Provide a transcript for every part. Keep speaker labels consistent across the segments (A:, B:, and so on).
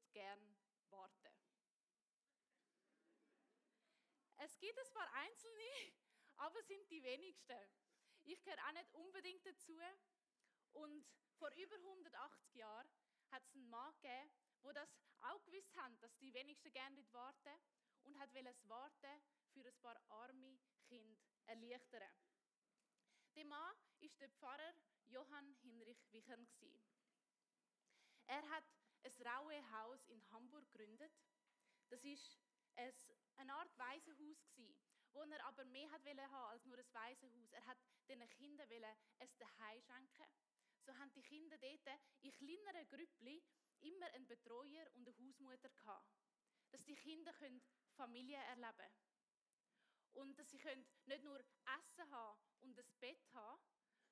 A: tut gern warten. Es gibt ein paar Einzelne, aber es sind die wenigsten. Ich gehöre auch nicht unbedingt dazu. Und vor über 180 Jahren hat es einen Mann gegeben, der das auch gewusst hat, dass die wenigsten gerne warten und hat das Warten für ein paar arme Kinder erleichtern. Der Mann war der Pfarrer Johann Hinrich Wichern. Er hat ein raue Haus in Hamburg gegründet. Das ist eine Art Waisenhaus wo er aber mehr hat haben als nur ein Waisenhaus. Er hat den Kindern ein Zuhause schenken. So haben die Kinder dort in kleineren Grüppli immer einen Betreuer und eine Hausmutter gehabt. Dass die Kinder Familie erleben können. Und dass sie nicht nur Essen haben und ein Bett haben,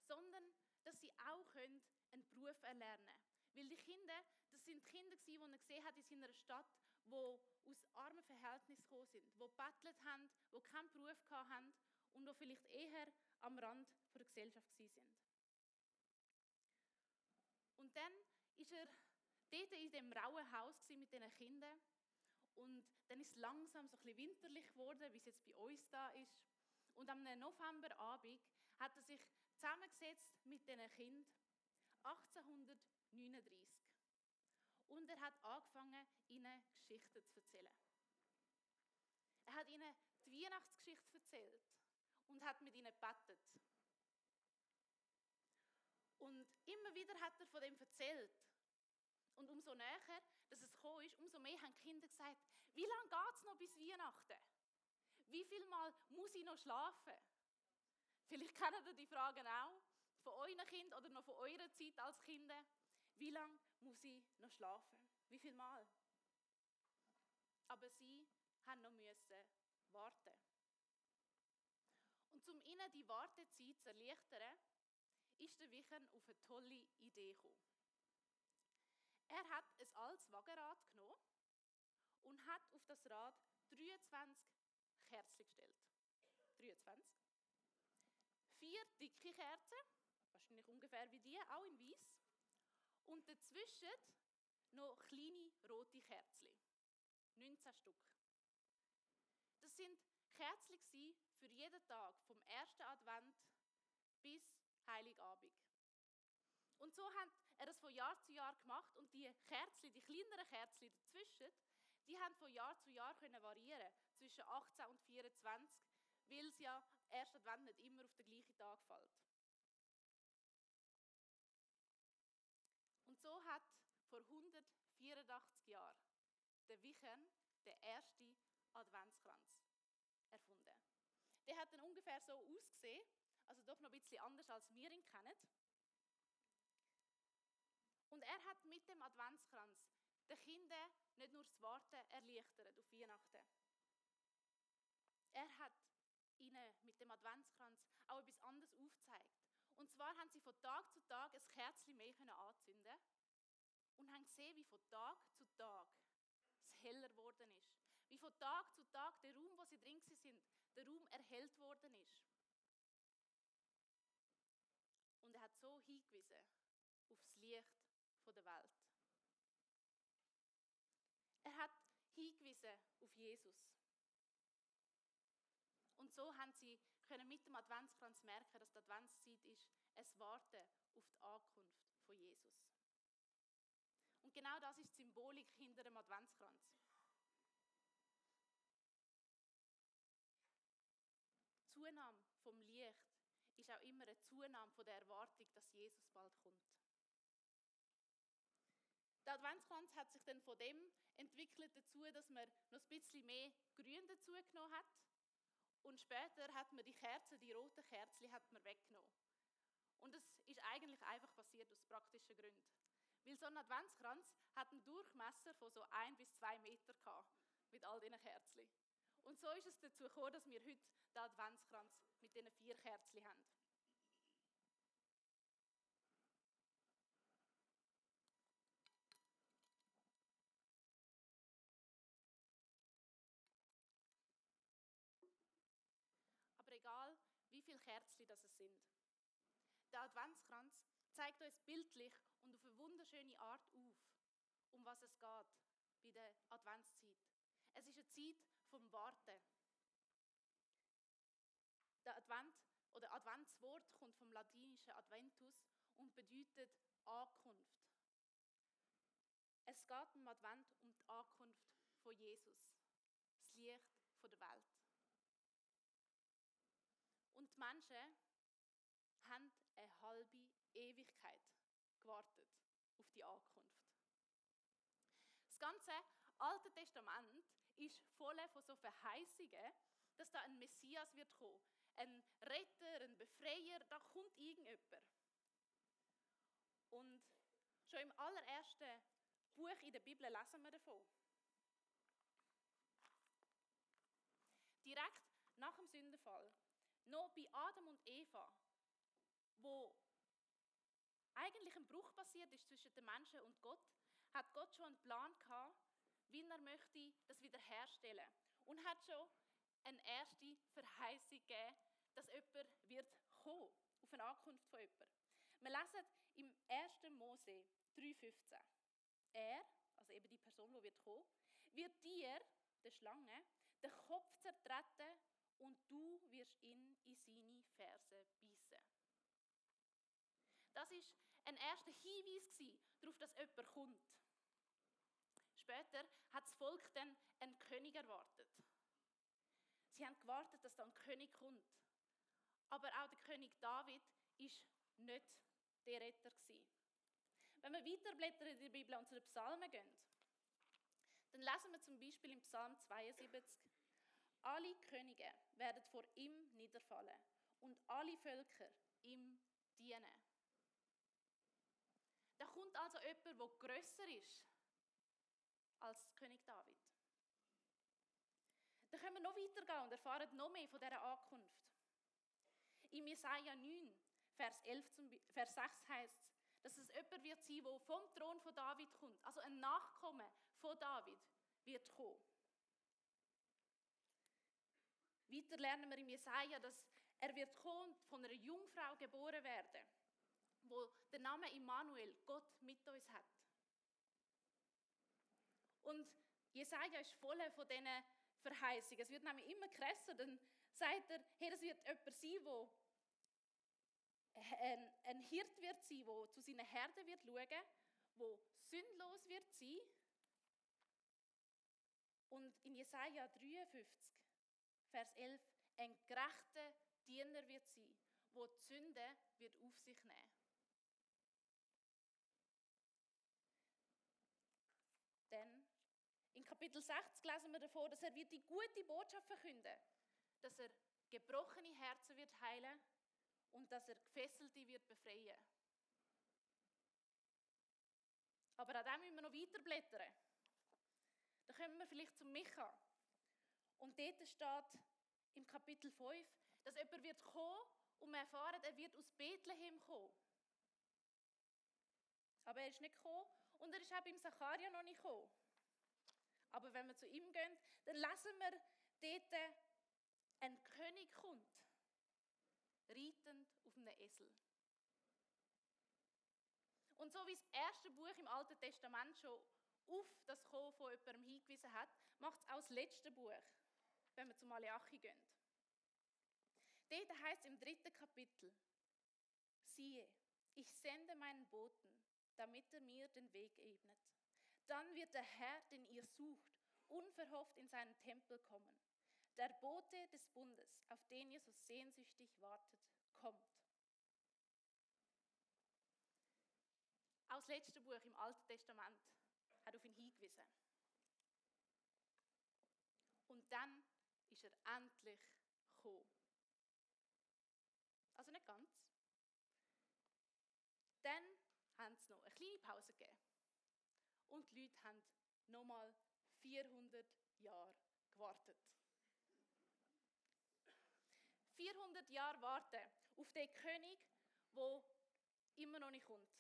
A: sondern dass sie auch einen Beruf erlernen können. Weil die Kinder, sind Kinder, die er gesehen hat in seiner Stadt, die aus armen Verhältnissen gekommen sind, die gebettelt haben, die keinen Beruf hatten und die vielleicht eher am Rand der Gesellschaft sind. Und dann ist er dort in dem rauen Haus mit diesen Kindern und dann ist es langsam so ein bisschen winterlich geworden, wie es jetzt bei uns da ist. Und am Novemberabend hat er sich zusammengesetzt mit diesen Kindern 1839. Und er hat angefangen, ihnen Geschichten zu erzählen. Er hat ihnen die Weihnachtsgeschichte erzählt und hat mit ihnen gebetet. Und immer wieder hat er von dem erzählt. Und umso näher, dass es gekommen ist, umso mehr haben die Kinder gesagt, wie lange geht es noch bis Weihnachten? Wie viel Mal muss ich noch schlafen? Vielleicht kennt ihr die Fragen auch von euren Kindern oder noch von eurer Zeit als Kinder. Wie lange muss ich noch schlafen? Wie viel Mal? Aber sie haben noch müssen warten. Und um ihnen die Wartezeit zu erleichtern, ist der Wichern auf eine tolle Idee gekommen. Er hat ein altes Wagenrad genommen und hat auf das Rad 23 Kerzen gestellt. 23. Vier dicke Kerzen, wahrscheinlich ungefähr wie die, auch in weiß. Und dazwischen noch kleine rote Kerzen. 19 Stück. Das sind Kerzen für jeden Tag, vom ersten Advent bis Heiligabend. Und so hat er das von Jahr zu Jahr gemacht und die Kerzen, die kleineren Kerzen dazwischen, die haben von Jahr zu Jahr können variieren zwischen 18 und 24, weil es ja erst Advent nicht immer auf den gleichen Tag fällt. Und so hat vor 184 Jahren der Wichern den ersten Adventskranz erfunden. Der hat dann ungefähr so ausgesehen, also doch noch ein bisschen anders als wir ihn kennen. Und er hat mit dem Adventskranz den Kindern nicht nur das Warten erleichtert auf Weihnachten. Er hat ihnen mit dem Adventskranz auch etwas anderes aufgezeigt. Und zwar haben sie von Tag zu Tag ein Kerzchen mehr anzünden und haben gesehen, wie von Tag zu Tag heller geworden ist. Wie von Tag zu Tag der Raum, wo sie drin sind, der Raum erhellt worden ist. Und er hat so hingewiesen auf das Licht der Welt. Er hat hingewiesen auf Jesus. Und so haben sie können mit dem Adventskranz merken, dass die Adventszeit ist, es Warten auf die Ankunft von Jesus. Genau das ist die Symbolik hinter dem Adventskranz. Die Zunahme vom Licht ist auch immer eine Zunahme von der Erwartung, dass Jesus bald kommt. Der Adventskranz hat sich dann von dem entwickelt dazu, dass man noch ein bisschen mehr Grün dazu genommen hat. Und später hat man die Kerzen, die roten Kerzen, hat man weggenommen. Und das ist eigentlich einfach passiert aus praktischen Gründen. Weil so ein Adventskranz hat einen Durchmesser von so ein bis zwei Meter gehabt, mit all diesen Kerzen. Und so ist es dazu gekommen, dass wir heute den Adventskranz mit diesen vier Kerzen haben. aber egal, wie viele Kerzen das sind. Der Adventskranz zeigt uns bildlich wunderschöne Art auf, um was es geht bei der Adventszeit. Es ist eine Zeit vom Warten. Der Advent oder Adventswort kommt vom latinischen Adventus und bedeutet Ankunft. Es geht im Advent um die Ankunft von Jesus, das Licht der Welt. Und die Menschen haben eine halbe Ewigkeit gewartet auf die Ankunft. Das ganze Alte Testament ist voll von so Verheißungen, dass da ein Messias wird kommen, ein Retter, ein Befreier, da kommt irgendjemand. Und schon im allerersten Buch in der Bibel lesen wir davon. Direkt nach dem Sündenfall, noch bei Adam und Eva, wo eigentlich ein Bruch passiert ist zwischen den Menschen und Gott, hat Gott schon einen Plan gehabt, wie er möchte das wiederherstellen und hat schon eine erste Verheißung gegeben, dass jemand wird kommen, auf eine Ankunft von jemandem. Wir lesen im 1. Mose 3,15. Er, also eben die Person, die wird kommen, wird dir, der Schlange, den Kopf zertreten und du wirst ihn in seine Ferse beißen. Das ist ein erster Hinweis darauf, dass jemand kommt. Später hat das Volk dann einen König erwartet. Sie haben gewartet, dass da ein König kommt. Aber auch der König David ist nicht der Retter. Wenn wir weiterblättern in der Bibel und zu den Psalmen gehen, dann lesen wir zum Beispiel im Psalm 72, alle Könige werden vor ihm niederfallen und alle Völker ihm dienen. Da kommt also jemand, der grösser ist als König David. Dann können wir noch weitergehen und erfahren noch mehr von dieser Ankunft. In Jesaja 9, Vers, 11 zum, Vers 6 heißt es, dass es jemand wird sein, der vom Thron von David kommt. Also ein Nachkomme von David wird kommen. Weiter lernen wir in Jesaja, dass er wird kommen, von einer Jungfrau geboren werden, wo der Name Immanuel, Gott mit uns hat. Und Jesaja ist voll von diesen Verheißungen. Es wird nämlich immer krasser. Dann sagt er, hey, das wird jemand sein, der ein, ein Hirt wird sein, der zu seinen Herden wird schauen, der sündlos wird sein. Und in Jesaja 53, Vers 11, ein gerechter Diener wird sein, der die Sünde wird auf sich nehmen. Denn in Kapitel 60 lesen wir davon, dass er wird die gute Botschaft verkünden, dass er gebrochene Herzen wird heilen und dass er Gefesselte wird befreien. Aber auch da müssen wir noch weiterblättern. Da kommen wir vielleicht zum Micha. Und dort steht im Kapitel 5, dass jemand wird kommen und wir erfahren, er wird aus Bethlehem kommen. Aber er ist nicht gekommen und er ist auch beim Zacharia noch nicht gekommen. Aber wenn wir zu ihm gehen, dann lesen wir dort, ein König kommt reitend auf einem Esel. Und so wie das erste Buch im Alten Testament schon auf das Kommen von jemandem hingewiesen hat, macht es auch das letzte Buch, wenn wir zu Malachi gehen. Dort heißt im dritten Kapitel, siehe, ich sende meinen Boten, damit er mir den Weg ebnet. Dann wird der Herr, den ihr sucht, unverhofft in seinen Tempel kommen der Bote des Bundes, auf den ihr so sehnsüchtig wartet, kommt. Aus letzten Buch im Alten Testament hat auf ihn hingewiesen. Und dann ist er endlich gekommen. Also nicht ganz. Dann haben sie noch eine kleine Pause. Und die Leute haben nochmal 400 Jahre gewartet. 400 Jahre warten auf den König, der immer noch nicht kommt.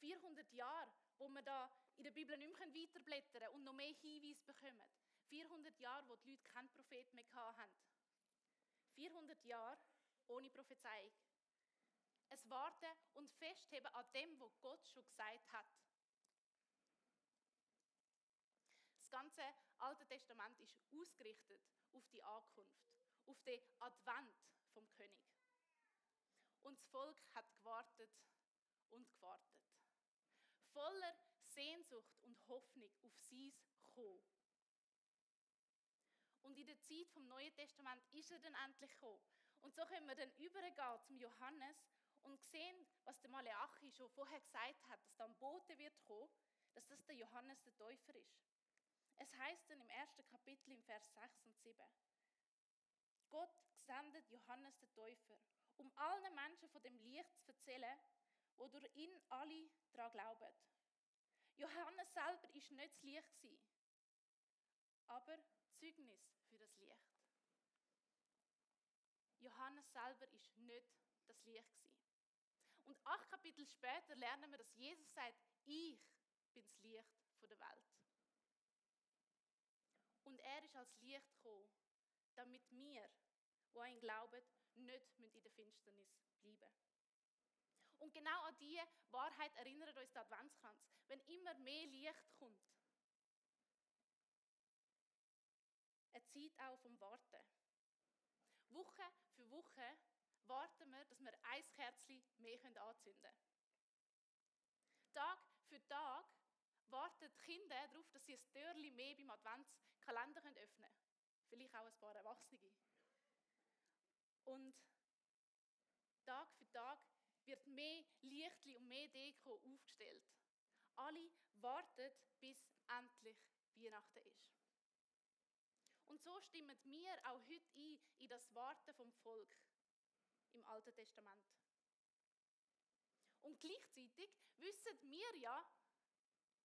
A: 400 Jahre, wo wir da in der Bibel nicht mehr weiterblättern und noch mehr Hinweise bekommen. 400 Jahre, wo die Leute keinen Prophet mehr hatten. 400 Jahre ohne Prophezeiung. Es Warten und Festheben an dem, was Gott schon gesagt hat. Ganze Alte Testament ist ausgerichtet auf die Ankunft, auf den Advent vom König. Und das Volk hat gewartet und gewartet. Voller Sehnsucht und Hoffnung auf sein Kommen. Und in der Zeit vom Neuen Testament ist er dann endlich gekommen. Und so können wir dann übergehen zum Johannes und sehen, was der Maleachi schon vorher gesagt hat, dass da ein Bote wird kommen, dass das der Johannes der Täufer ist. Es heißt dann im ersten Kapitel im Vers 6 und 7. Gott sendet Johannes der Täufer, um allen Menschen von dem Licht zu erzählen, wo durch ihn alle daran glauben. Johannes selber ist nicht das Licht aber Zeugnis für das Licht. Johannes selber ist nicht das Licht. Und acht Kapitel später lernen wir, dass Jesus sagt, ich bin das Licht der Welt. Und er ist als Licht gekommen, damit wir, die an ihn glauben, nicht in der Finsternis bleiben. Und genau an diese Wahrheit erinnert uns der Adventskranz. Wenn immer mehr Licht kommt, eine Zeit auch vom Warten. Woche für Woche warten wir, dass wir ein Kerzchen mehr anzünden können. Tag für Tag warten die Kinder darauf, dass sie ein Türchen mehr beim Adventskalender öffnen können. Vielleicht auch ein paar Erwachsene. Und Tag für Tag wird mehr Lichtli und mehr Deko aufgestellt. Alle warten, bis endlich Weihnachten ist. Und so stimmen wir auch heute ein in das Warten vom Volk im Alten Testament. Und gleichzeitig wissen wir ja,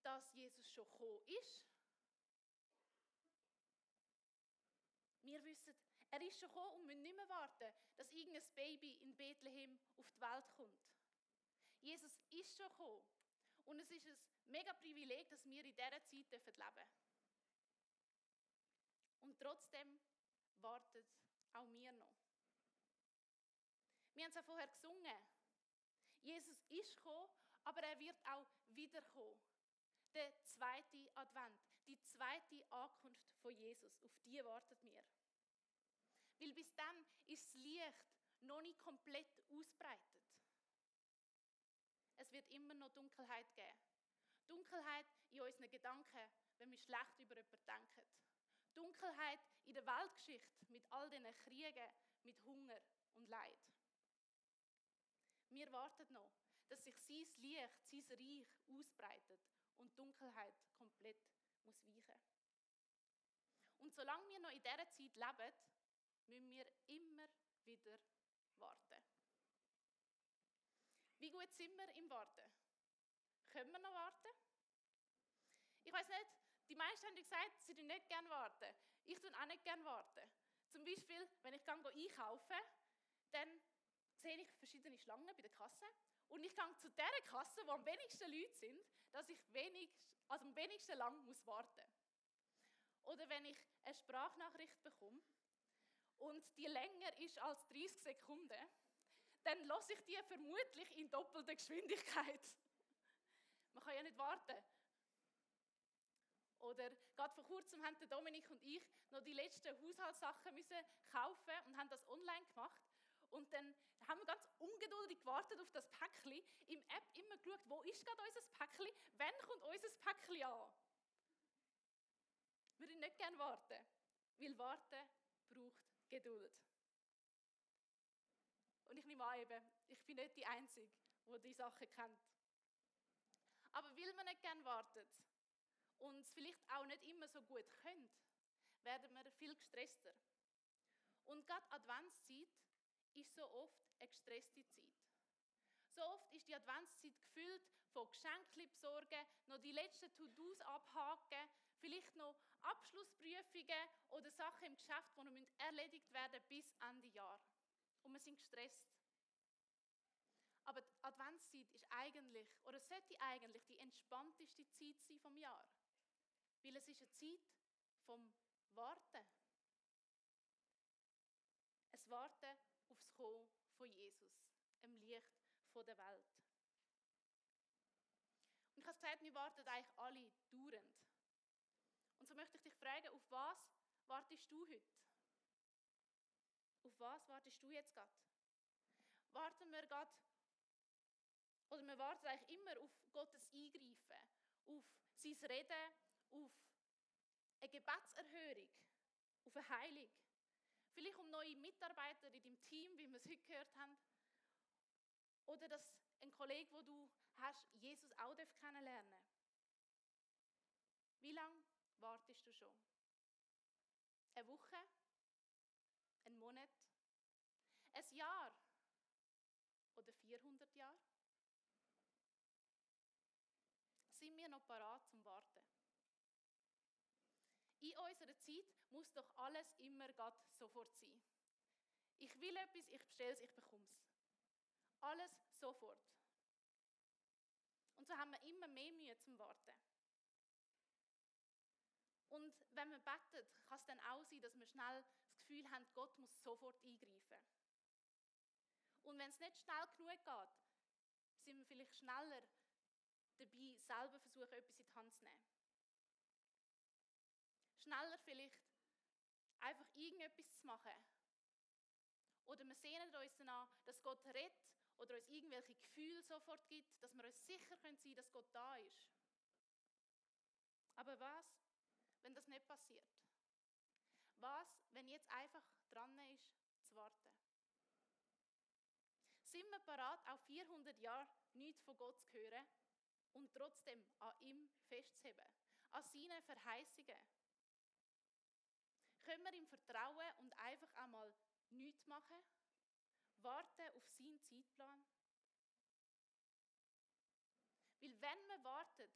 A: dass Jesus schon gekommen ist. Wir wissen, er ist schon gekommen und müssen nicht mehr warten, dass irgendein Baby in Bethlehem auf die Welt kommt. Jesus ist schon gekommen. Und es ist ein mega Privileg, dass wir in dieser Zeit leben dürfen. Und trotzdem wartet auch wir noch. Wir haben es ja vorher gesungen. Jesus ist gekommen, aber er wird auch wiederkommen der zweite Advent, die zweite Ankunft von Jesus. Auf die wartet mir. Weil bis dann ist das Licht noch nicht komplett ausbreitet. Es wird immer noch Dunkelheit geben. Dunkelheit in unseren Gedanken, wenn wir schlecht über jemanden denken. Dunkelheit in der Weltgeschichte mit all diesen Kriegen, mit Hunger und Leid. Wir warten noch, dass sich sein Licht, sein Reich ausbreitet und Dunkelheit komplett muss weichen. Und solange wir noch in dieser Zeit leben, müssen wir immer wieder warten. Wie gut sind wir im Warten? Können wir noch warten? Ich weiß nicht, die meisten haben gesagt, sie würden nicht gerne warten. Ich tue auch nicht gerne warten. Zum Beispiel, wenn ich einkaufe, dann sehe ich verschiedene Schlangen bei der Kasse und ich gehe zu der Kasse, wo am wenigsten Leute sind, dass ich wenig, also am wenigsten lang muss warten Oder wenn ich eine Sprachnachricht bekomme und die länger ist als 30 Sekunden, dann lasse ich die vermutlich in doppelter Geschwindigkeit. Man kann ja nicht warten. Oder gerade vor kurzem haben Dominik und ich noch die letzten Haushaltssachen müssen kaufen und haben das online gemacht. Und dann haben wir ganz ungeduldig gewartet auf das Päckchen. Im App immer geschaut, wo ist gerade unser Päckchen? Wann kommt unser Päckchen an? Wir würden nicht gerne warten, weil warten braucht Geduld. Und ich nehme an, eben, ich bin nicht die Einzige, die diese Sachen kennt. Aber weil man nicht gerne wartet und es vielleicht auch nicht immer so gut könnt, werden wir viel gestresster. Und gerade Adventszeit ist so oft eine gestresste Zeit. So oft ist die Adventszeit gefüllt von Geschenken besorgen, noch die letzten To-Dos abhaken, vielleicht noch Abschlussprüfungen oder Sachen im Geschäft, die noch erledigt werden bis Ende Jahr. Und wir sind gestresst. Aber die Adventszeit ist eigentlich, oder sollte eigentlich die entspannteste Zeit sein vom Jahr. Weil es ist eine Zeit vom Warten. Es Warten aufs Kommen von Jesus, dem Licht der Welt. Und ich habe gesagt, wir warten eigentlich alle dauernd. Und so möchte fragen, auf was wartest du heute? Auf was wartest du jetzt gerade? Warten wir gerade, oder wir warten eigentlich immer auf Gottes Eingreifen, auf sein Reden, auf eine Gebetserhörung, auf eine Heilung. Vielleicht um neue Mitarbeiter in deinem Team, wie wir es heute gehört haben. Oder dass ein Kollege, wo du hast, Jesus auch kennenlernen darf. Wie lange wartest du schon? Eine Woche? Ein Monat? Ein Jahr? Oder 400 Jahre? Sind wir noch parat zum Warten? In unserer Zeit muss doch alles immer grad sofort sein. Ich will etwas, ich bestelle es, ich bekomme es. Alles sofort. Und so haben wir immer mehr Mühe zum Warten. Und wenn wir beten, kann es dann auch sein, dass wir schnell das Gefühl haben, Gott muss sofort eingreifen. Und wenn es nicht schnell genug geht, sind wir vielleicht schneller dabei, selber versuchen, etwas in die Hand zu nehmen. Schneller vielleicht einfach irgendetwas zu machen. Oder wir sehnen uns danach, dass Gott rettet oder uns irgendwelche Gefühle sofort gibt, dass wir uns sicher sein können, dass Gott da ist. Aber was, wenn das nicht passiert? Was, wenn jetzt einfach dran ist, zu warten? Sind wir bereit, auch 400 Jahre nichts von Gott zu hören und trotzdem an ihm festzuheben, an seinen Verheißungen? Können wir ihm vertrauen und einfach einmal nichts machen? Warten auf seinen Zeitplan? Weil wenn wir warten,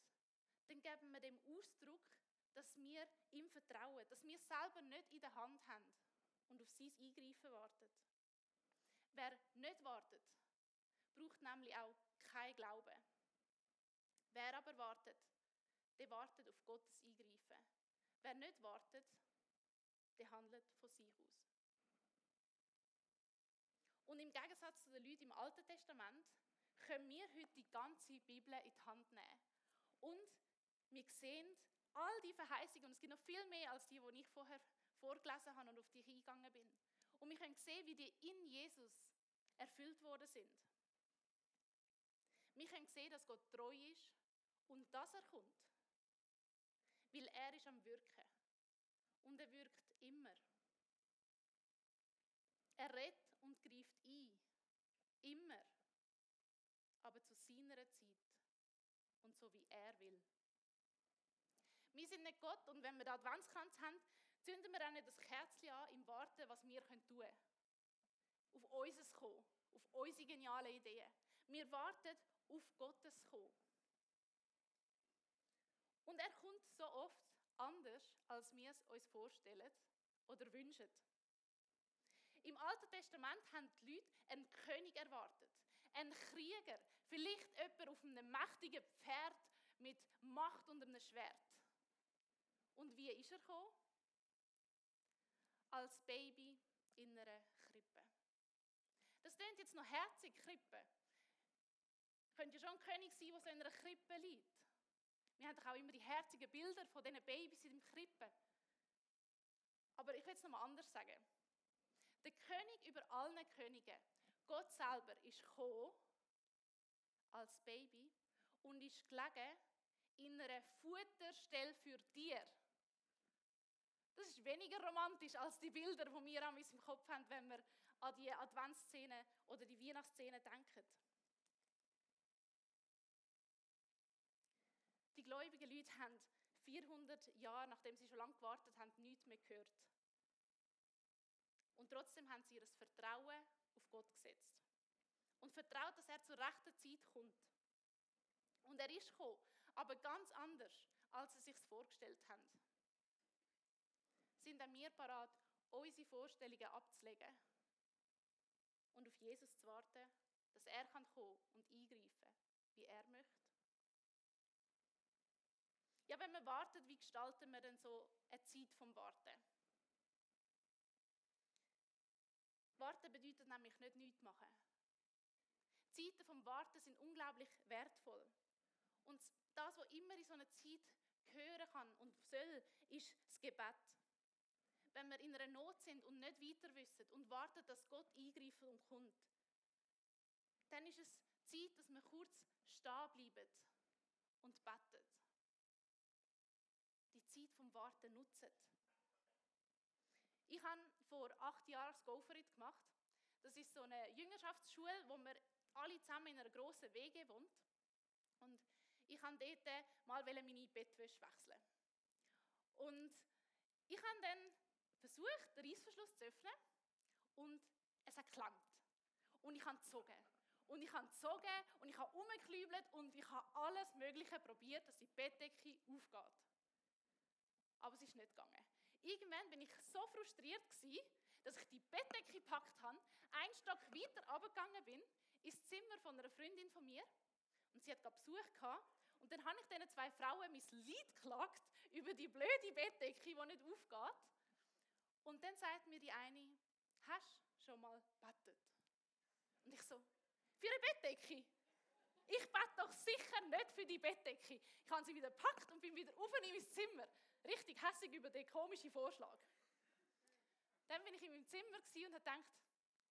A: dann geben wir dem Ausdruck, dass wir ihm vertrauen, dass wir selber nicht in der Hand haben und auf sein Eingreifen warten. Wer nicht wartet, braucht nämlich auch kein Glauben. Wer aber wartet, der wartet auf Gottes Eingreifen. Wer nicht wartet, der handelt von sich aus. Und im Gegensatz zu den Leuten im Alten Testament können wir heute die ganze Bibel in die Hand nehmen. Und wir sehen all die Verheißungen, und es gibt noch viel mehr als die, die ich vorher vorgelesen habe und auf die ich eingegangen bin. Und wir können sehen, wie die in Jesus erfüllt worden sind. Wir können sehen, dass Gott treu ist und dass er kommt. Weil er ist am Wirken. Und er wirkt immer. Er redet und greift ein. Immer. Aber zu seiner Zeit. Und so wie er will. Wir sind nicht Gott und wenn wir den Adventskranz haben, zünden wir auch nicht das Kerzchen an im Warten, was wir tun können. Auf unseres Kommen, auf unsere genialen Ideen. Wir warten auf Gottes Kommen. Und er kommt so oft anders, als wir es uns vorstellen oder wünschen. Im Alten Testament haben die Leute einen König erwartet, einen Krieger, vielleicht jemand auf einem mächtigen Pferd mit Macht und einem Schwert. Und wie ist er gekommen? Als Baby in einer Krippe. Das klingt jetzt noch herzig, Krippe. Könnte ja schon ein König sein, der so in einer Krippe liegt. Wir haben doch auch immer die herzigen Bilder von diesen Babys in der Krippe. Aber ich will es nochmal anders sagen. Der König über allen Königen, Gott selber, ist gekommen als Baby und ist gelegen in einer Futterstelle für Tiere. Das ist weniger romantisch als die Bilder, die wir an unserem Kopf haben, wenn wir an die Adventsszene oder die Weihnachtsszene denken. Die gläubigen Leute haben 400 Jahre, nachdem sie schon lange gewartet haben, nichts mehr gehört. Trotzdem haben sie ihr Vertrauen auf Gott gesetzt. Und vertraut, dass er zur rechten Zeit kommt. Und er ist gekommen, aber ganz anders, als sie sich vorgestellt haben. Sind auch wir parat, unsere Vorstellungen abzulegen und auf Jesus zu warten, dass er kommen kann und eingreifen, wie er möchte? Ja, wenn wir warten, wie gestalten wir denn so eine Zeit vom Warten? Warten bedeutet nämlich nicht nichts machen. Zeiten vom Warten sind unglaublich wertvoll. Und das, was immer in so einer Zeit hören kann und soll, ist das Gebet. Wenn wir in einer Not sind und nicht weiter wissen und warten, dass Gott eingreift und kommt, dann ist es Zeit, dass wir kurz stehen bleiben und beten. Die Zeit vom Warten nutzen. Ich habe vor acht Jahren das Goferit gemacht. Das ist so eine Jüngerschaftsschule, wo wir alle zusammen in einer grossen WG wohnt. Und ich habe dort mal meine Bettwäsche wechseln. Und ich habe dann versucht, den Reissverschluss zu öffnen und es hat geklemmt. Und ich habe gezogen. Und ich habe gezogen und ich habe umgeklübelt und ich habe alles Mögliche probiert, dass die Bettdecke aufgeht. Aber es ist nicht gegangen. Irgendwann bin ich so frustriert gewesen, dass ich die Bettdecke gepackt habe, einen Stock weiter runtergegangen bin, ins Zimmer von einer Freundin von mir und sie hat gerade Besuch gehabt und dann habe ich diesen zwei Frauen mein Lied geklagt über die blöde Bettdecke, die nicht aufgeht. Und dann sagt mir die eine, hast du schon mal bettet? Und ich so, für eine Bettdecke? Ich bete doch sicher nicht für die Bettdecke. Ich habe sie wieder gepackt und bin wieder auf in mein Zimmer. Richtig hässlich über den komischen Vorschlag. Dann bin ich in meinem Zimmer und habe gedacht,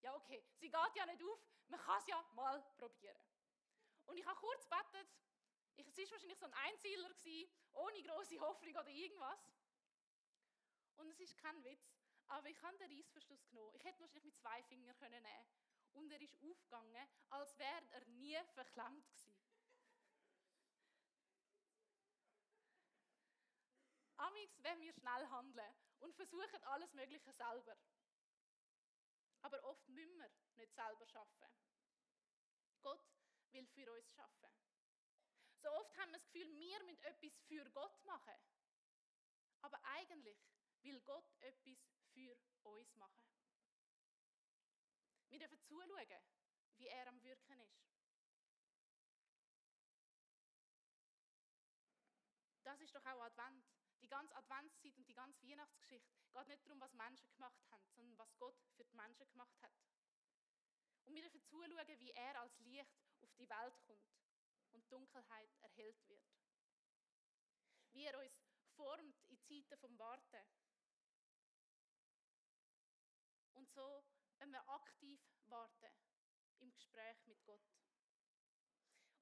A: ja okay, sie geht ja nicht auf, man kann es ja mal probieren. Und ich habe kurz gebetet, es war wahrscheinlich so ein Einzieler, ohne große Hoffnung oder irgendwas. Und es ist kein Witz, aber ich habe den Reissverschluss genommen. Ich hätte wahrscheinlich mit zwei Fingern nehmen können Und er ist aufgegangen, als wäre er nie verklemmt gewesen. Amix wenn wir schnell handeln und versuchen alles Mögliche selber. Aber oft müssen wir nicht selber schaffen. Gott will für uns schaffen. So oft haben wir das Gefühl, wir müssen etwas für Gott machen. Aber eigentlich will Gott etwas für uns machen. Wir dürfen zuschauen, wie er am Wirken ist. Das ist doch auch Advent. Die ganze Adventszeit und die ganze Weihnachtsgeschichte geht nicht darum, was Menschen gemacht haben, sondern was Gott für die Menschen gemacht hat. Und wir dürfen zuschauen, wie er als Licht auf die Welt kommt und Dunkelheit erhellt wird. Wie er uns formt in Zeiten vom Warten. Und so, wenn wir aktiv warten im Gespräch mit Gott.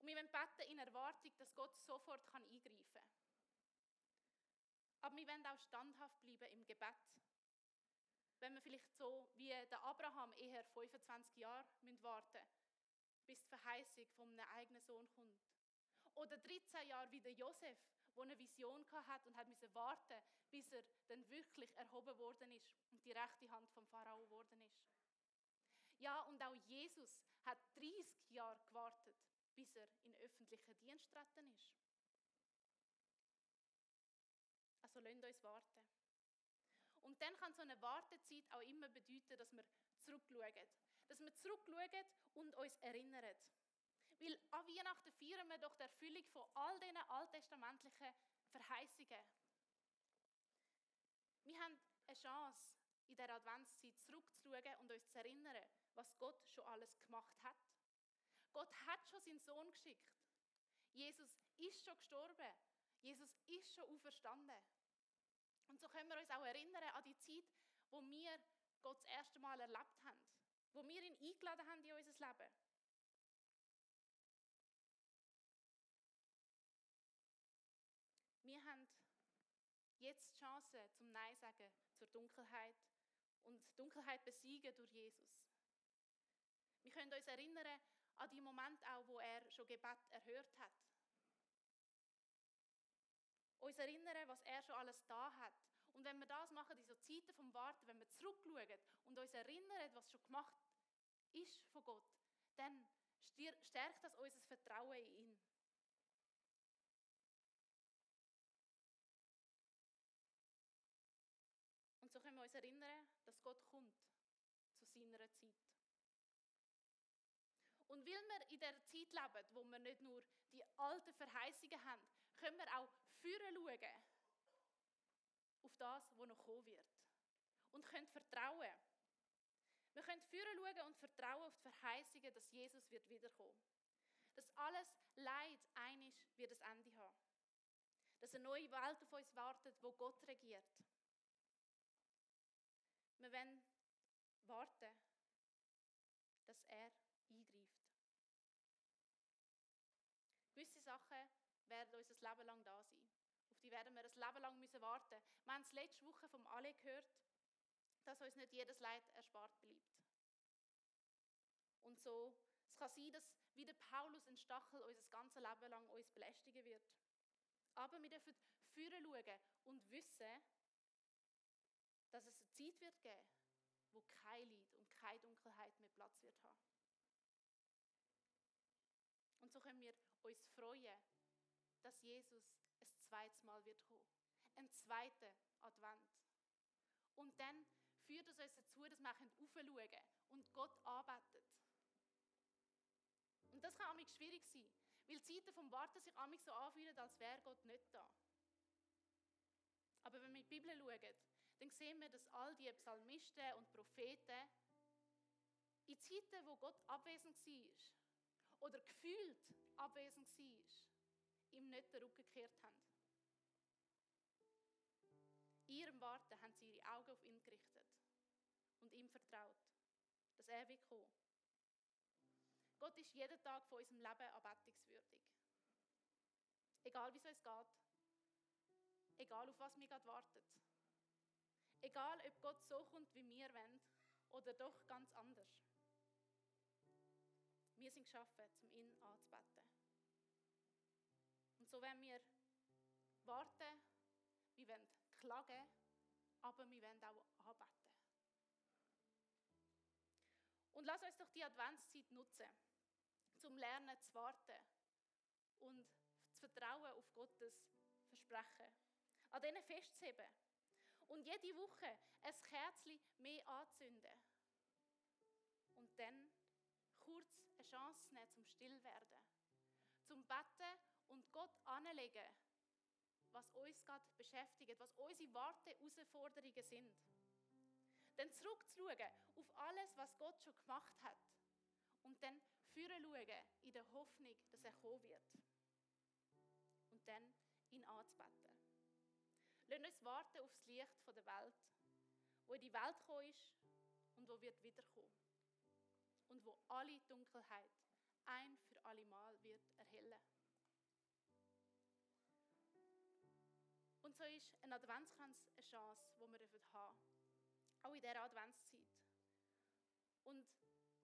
A: Und wir beten in Erwartung, dass Gott sofort eingreifen kann. Aber wir wollen auch standhaft bleiben im Gebet. Wenn wir vielleicht so wie der Abraham eher 25 Jahre warten müssen, bis die Verheißung von einem eigenen Sohn kommt. Oder 13 Jahre wie der Josef, der eine Vision hatte und hat müssen warten, bis er dann wirklich erhoben worden ist und die rechte Hand vom Pharao geworden ist. Ja, und auch Jesus hat 30 Jahre gewartet, bis er in öffentlichen Dienst treten ist. Lasst uns warten. Und dann kann so eine Wartezeit auch immer bedeuten, dass wir zurückschauen. Dass wir zurückschauen und uns erinnern. Weil an Weihnachten feiern wir doch die Erfüllung von all diesen alttestamentlichen Verheißungen. Wir haben eine Chance, in der Adventszeit zurückzuschauen und uns zu erinnern, was Gott schon alles gemacht hat. Gott hat schon seinen Sohn geschickt. Jesus ist schon gestorben. Jesus ist schon auferstanden. Und so können wir uns auch erinnern an die Zeit, wo wir Gott das erste Mal erlebt haben, wo wir ihn eingeladen haben in unser Leben. Wir haben jetzt die Chance zum Nein sagen zur Dunkelheit und Dunkelheit besiegen durch Jesus. Wir können uns erinnern an die Momente auch, wo er schon Gebet erhört hat uns erinnern, was er schon alles da hat. Und wenn wir das machen, diese Zeiten vom Warten, wenn wir zurückschauen und uns erinnern, was schon gemacht ist von Gott, dann stärkt das unser Vertrauen in ihn. Und so können wir uns erinnern, dass Gott kommt zu seiner Zeit. Und weil wir in der Zeit leben, wo wir nicht nur die alten Verheißungen haben, können wir auch führen schauen auf das, was noch kommen wird. Und können vertrauen. Wir können führen schauen und vertrauen auf die Verheißungen, dass Jesus wird wiederkommen. Dass alles Leid einig wird das Ende haben. Dass eine neue Welt auf uns wartet, wo Gott regiert. Wir wollen warten, dass er eingreift. Gewisse Sachen werden unser Leben lang da sein. Die werden wir ein Leben lang müssen warten. Wir haben es letzte Woche vom alle gehört, dass uns nicht jedes Leid erspart bleibt. Und so, es kann sein, dass wie der Paulus ein Stachel unser ganzes Leben lang uns belästigen wird. Aber wir dürfen führen schauen und wissen, dass es eine Zeit wird geben, wo kein Leid und keine Dunkelheit mehr Platz wird haben. Und so können wir uns freuen, dass Jesus zweites Mal wird kommen. Ein zweiter Advent. Und dann führt es uns dazu, dass wir aufschauen und Gott anbeten. Und das kann auch schwierig sein, weil die Zeiten vom Warten sich auch so anfühlen, als wäre Gott nicht da. Aber wenn wir in die Bibel schauen, dann sehen wir, dass all die Psalmisten und Propheten in Zeiten, wo Gott abwesend war oder gefühlt abwesend war, ihm nicht den Rücken gekehrt haben. Ihrem Warten haben sie ihre Augen auf ihn gerichtet und ihm vertraut, dass er wird kommen. Gott ist jeden Tag von unserem Leben anbetungswürdig. Egal wie es uns geht, egal auf was wir gerade warten. Egal, ob Gott so kommt, wie wir wollen, oder doch ganz anders. Wir sind geschaffen, um ihn anzubeten. Und so wenn wir warten, wir wollen klagen, aber wir wollen auch anbeten. Und lass uns doch die Adventszeit nutzen, zum Lernen zu warten und zu vertrauen auf Gottes Versprechen. An denen festzuheben und jede Woche ein Kerzchen mehr anzünden. Und dann kurz eine Chance nehmen zum Stillwerden, zum Betten und Gott anlegen, was uns gerade beschäftigt, was unsere Warte Herausforderungen sind. Dann zurückzuschauen auf alles, was Gott schon gemacht hat. Und dann führen schauen in der Hoffnung, dass er kommen wird. Und dann ihn anzubeten. Lass uns warten auf das Licht der Welt, wo in die Welt gekommen ist und wo wird wiederkommen. Und wo alle Dunkelheit ein für alle Mal wird erhellen. Und so ist ein Adventskranz eine Chance, die wir haben Auch in dieser Adventszeit. Und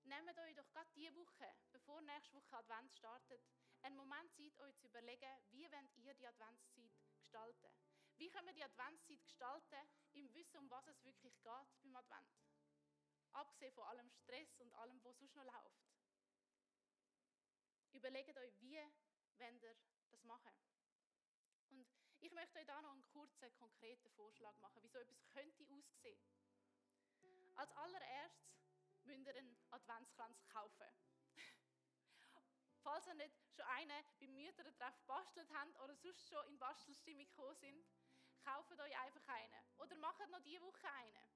A: nehmt euch doch gerade diese Woche, bevor nächste Woche Advent startet, einen Moment Zeit, euch zu überlegen, wie wollt ihr die Adventszeit gestalten wie können wir die Adventszeit gestalten, im Wissen, um was es wirklich geht beim Advent? Abgesehen von allem Stress und allem, was sonst noch läuft. Überlegt euch, wie wollt ihr das machen? Ich möchte euch da noch einen kurzen, konkreten Vorschlag machen, wie so etwas könnte aussehen. Als allererstes müsst ihr einen Adventskranz kaufen. Falls ihr nicht schon einen beim Müttertreff bastelt habt oder sonst schon in Bastelstimmung gekommen sind, kauft euch einfach einen. Oder macht noch diese Woche einen.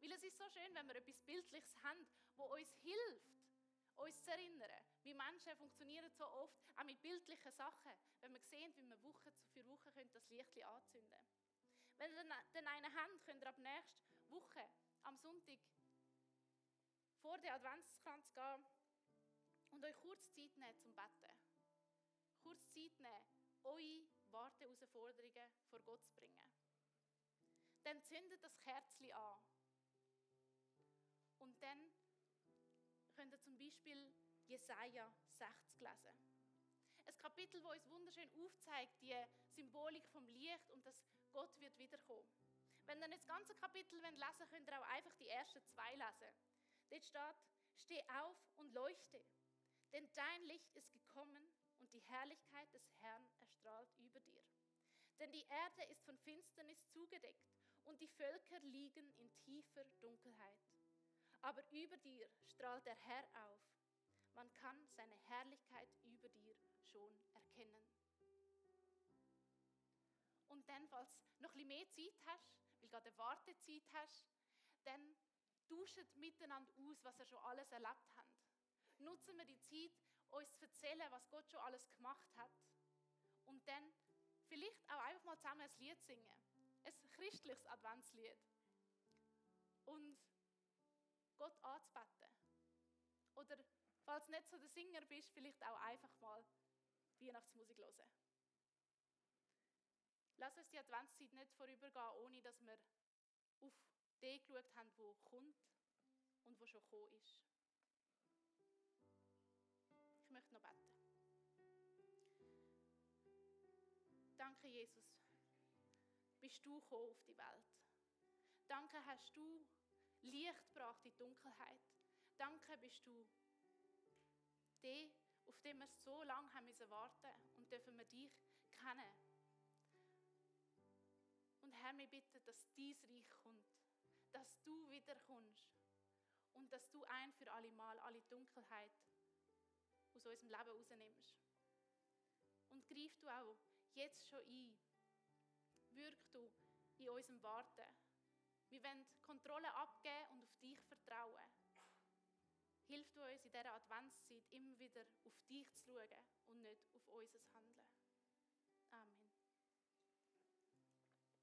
A: Weil es ist so schön, wenn wir etwas Bildliches haben, wo uns hilft, uns zu erinnern. Wie Menschen funktionieren so oft auch mit bildlichen Sachen, wenn wir sehen, wie wir Woche für Woche das Licht anzünden können. Wenn ihr den einen habt, könnt ihr ab nächster Woche am Sonntag vor den Adventskranz gehen und euch kurz Zeit nehmen zum Betten. Kurz Zeit nehmen, eure Warteherausforderungen vor Gott zu bringen. Dann zündet das Kerzchen an. Und dann könnt ihr zum Beispiel Jesaja 60 lesen. Ein Kapitel, das uns wunderschön aufzeigt, die Symbolik vom Licht und dass Gott wird wiederkommen. Wenn ihr nicht das ganze Kapitel lesen wollt, könnt ihr auch einfach die ersten zwei lesen. Dort steht, steh auf und leuchte, denn dein Licht ist gekommen und die Herrlichkeit des Herrn erstrahlt über dir. Denn die Erde ist von Finsternis zugedeckt und die Völker liegen in tiefer Dunkelheit. Aber über dir strahlt der Herr auf. Man kann seine Herrlichkeit über dir schon erkennen. Und dann, falls du noch ein bisschen mehr Zeit hast, weil du gerade Wartezeit hast, dann tauscht miteinander aus, was ihr schon alles erlebt habt. Nutzen wir die Zeit, uns zu erzählen, was Gott schon alles gemacht hat. Und dann vielleicht auch einfach mal zusammen ein Lied singen. Ein christliches Adventslied. Und Gott anzubeten. Oder falls du nicht so der Singer bist, vielleicht auch einfach mal Weihnachtsmusik hören. Lass uns die Adventszeit nicht vorübergehen, ohne dass wir auf den geschaut haben, wo kommt und wo schon gekommen ist. Ich möchte noch beten. Danke, Jesus, bist du gekommen auf die Welt. Danke, hast du Licht gebracht in die Dunkelheit. Danke, bist du der, auf den wir so lange haben müssen warten und dürfen wir dich kennen. Und Herr, wir bitten, dass dein Reich kommt, dass du wiederkommst und dass du ein für alle Mal alle Dunkelheit aus unserem Leben rausnimmst. Und greif du auch jetzt schon ein. Wirk du in unserem Warten. Wir wollen Kontrolle abgeben und auf dich vertrauen. Hilf du uns in dieser Adventszeit immer wieder auf dich zu schauen und nicht auf unser Handeln.